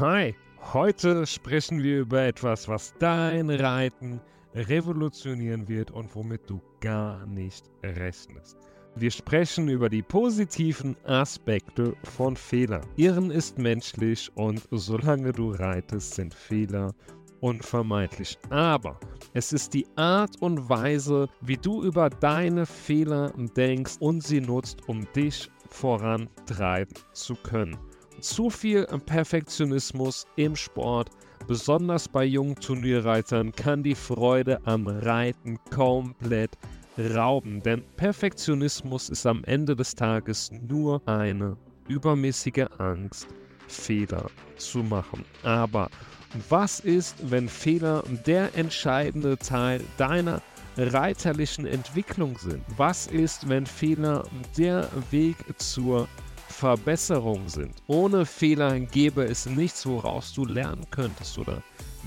Hi, heute sprechen wir über etwas, was dein Reiten revolutionieren wird und womit du gar nicht rechnest. Wir sprechen über die positiven Aspekte von Fehlern. Irren ist menschlich und solange du reitest, sind Fehler unvermeidlich. Aber es ist die Art und Weise, wie du über deine Fehler denkst und sie nutzt, um dich vorantreiben zu können. Zu viel Perfektionismus im Sport, besonders bei jungen Turnierreitern, kann die Freude am Reiten komplett rauben. Denn Perfektionismus ist am Ende des Tages nur eine übermäßige Angst, Fehler zu machen. Aber was ist, wenn Fehler der entscheidende Teil deiner reiterlichen Entwicklung sind? Was ist, wenn Fehler der Weg zur Verbesserung sind? Ohne Fehler gäbe es nichts, woraus du lernen könntest oder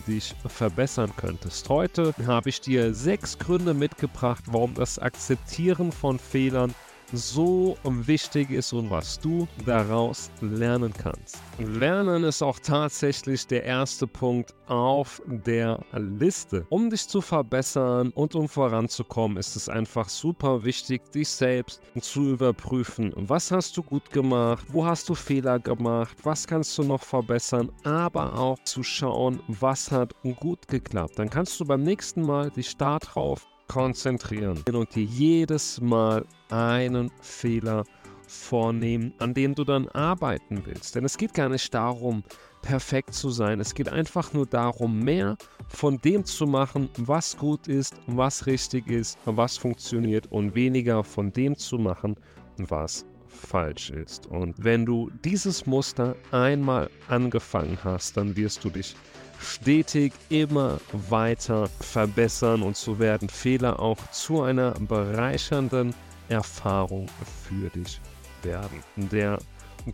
dich verbessern könntest. Heute habe ich dir sechs Gründe mitgebracht, warum das Akzeptieren von Fehlern so wichtig ist und was du daraus lernen kannst. Lernen ist auch tatsächlich der erste Punkt auf der Liste. Um dich zu verbessern und um voranzukommen, ist es einfach super wichtig, dich selbst zu überprüfen. Was hast du gut gemacht? Wo hast du Fehler gemacht? Was kannst du noch verbessern? Aber auch zu schauen, was hat gut geklappt. Dann kannst du beim nächsten Mal dich darauf konzentrieren und dir jedes Mal einen Fehler vornehmen, an dem du dann arbeiten willst. Denn es geht gar nicht darum, perfekt zu sein. Es geht einfach nur darum, mehr von dem zu machen, was gut ist, was richtig ist, was funktioniert und weniger von dem zu machen, was falsch ist. Und wenn du dieses Muster einmal angefangen hast, dann wirst du dich stetig immer weiter verbessern und so werden Fehler auch zu einer bereichernden Erfahrung für dich werden. Der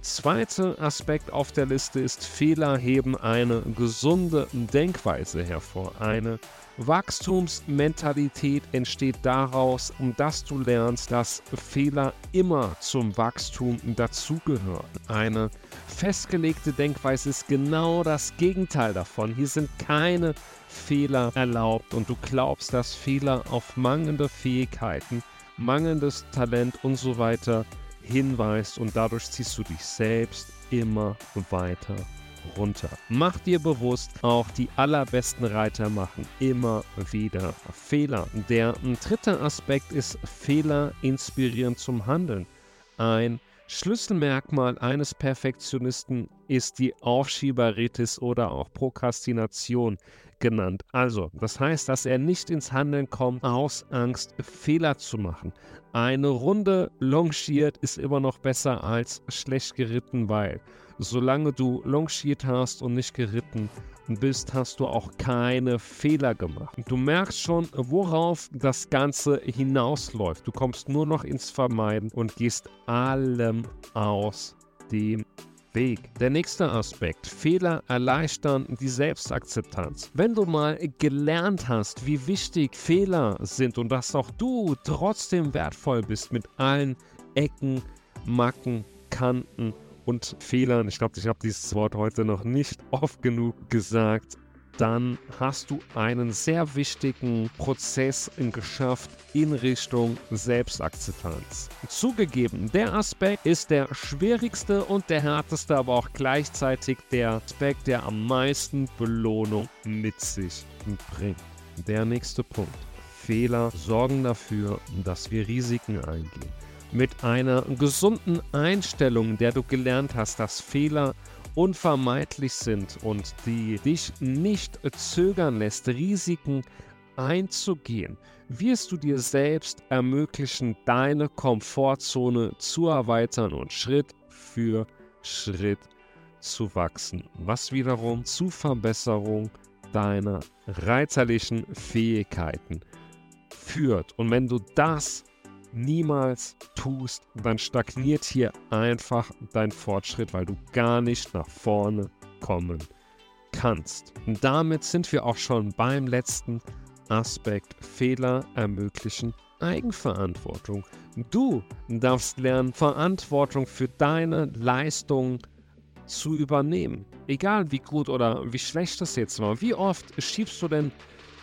zweite Aspekt auf der Liste ist, Fehler heben eine gesunde Denkweise hervor. Eine Wachstumsmentalität entsteht daraus, dass du lernst, dass Fehler immer zum Wachstum dazugehören. Eine festgelegte Denkweise ist genau das Gegenteil davon. Hier sind keine Fehler erlaubt und du glaubst, dass Fehler auf mangelnde Fähigkeiten, mangelndes Talent und so weiter hinweist und dadurch ziehst du dich selbst immer weiter runter. Mach dir bewusst, auch die allerbesten Reiter machen immer wieder Fehler. Der dritte Aspekt ist, Fehler inspirieren zum Handeln. Ein Schlüsselmerkmal eines Perfektionisten ist die Aufschieberitis oder auch Prokrastination genannt. Also, das heißt, dass er nicht ins Handeln kommt aus Angst, Fehler zu machen. Eine Runde longiert ist immer noch besser als schlecht geritten, weil solange du longiert hast und nicht geritten bist, hast du auch keine Fehler gemacht. Du merkst schon, worauf das Ganze hinausläuft. Du kommst nur noch ins Vermeiden und gehst allem aus dem Weg. Der nächste Aspekt, Fehler erleichtern die Selbstakzeptanz. Wenn du mal gelernt hast, wie wichtig Fehler sind und dass auch du trotzdem wertvoll bist mit allen Ecken, Macken, Kanten und Fehlern, ich glaube, ich habe dieses Wort heute noch nicht oft genug gesagt, dann hast du einen sehr wichtigen Prozess geschafft in Richtung Selbstakzeptanz. Zugegeben, der Aspekt ist der schwierigste und der härteste, aber auch gleichzeitig der Aspekt, der am meisten Belohnung mit sich bringt. Der nächste Punkt. Fehler sorgen dafür, dass wir Risiken eingehen. Mit einer gesunden Einstellung, der du gelernt hast, dass Fehler unvermeidlich sind und die dich nicht zögern lässt, Risiken einzugehen, wirst du dir selbst ermöglichen, deine Komfortzone zu erweitern und Schritt für Schritt zu wachsen, was wiederum zu Verbesserung deiner reiterlichen Fähigkeiten führt. Und wenn du das niemals tust, dann stagniert hier einfach dein Fortschritt, weil du gar nicht nach vorne kommen kannst. Und damit sind wir auch schon beim letzten Aspekt. Fehler ermöglichen Eigenverantwortung. Du darfst lernen, Verantwortung für deine Leistung zu übernehmen. Egal wie gut oder wie schlecht das jetzt war. Wie oft schiebst du denn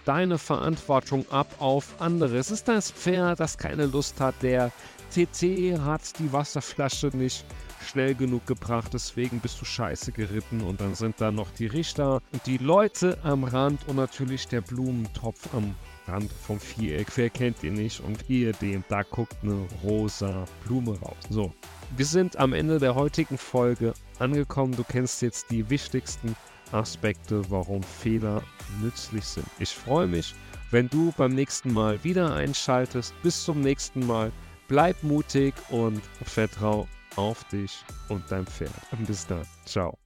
deine Verantwortung ab auf andere? Es ist das Pferd, das keine Lust hat. Der TT hat die Wasserflasche nicht schnell genug gebracht, deswegen bist du scheiße geritten. Und dann sind da noch die Richter und die Leute am Rand und natürlich der Blumentopf am Rand vom Viereck. Wer kennt ihn nicht? Und ihr dem, da guckt eine rosa Blume raus. So, wir sind am Ende der heutigen Folge angekommen. Du kennst jetzt die wichtigsten Aspekte, warum Fehler nützlich sind. Ich freue mich, wenn du beim nächsten Mal wieder einschaltest. Bis zum nächsten Mal. Bleib mutig und vertrau auf dich und dein Pferd. Bis dann. Ciao.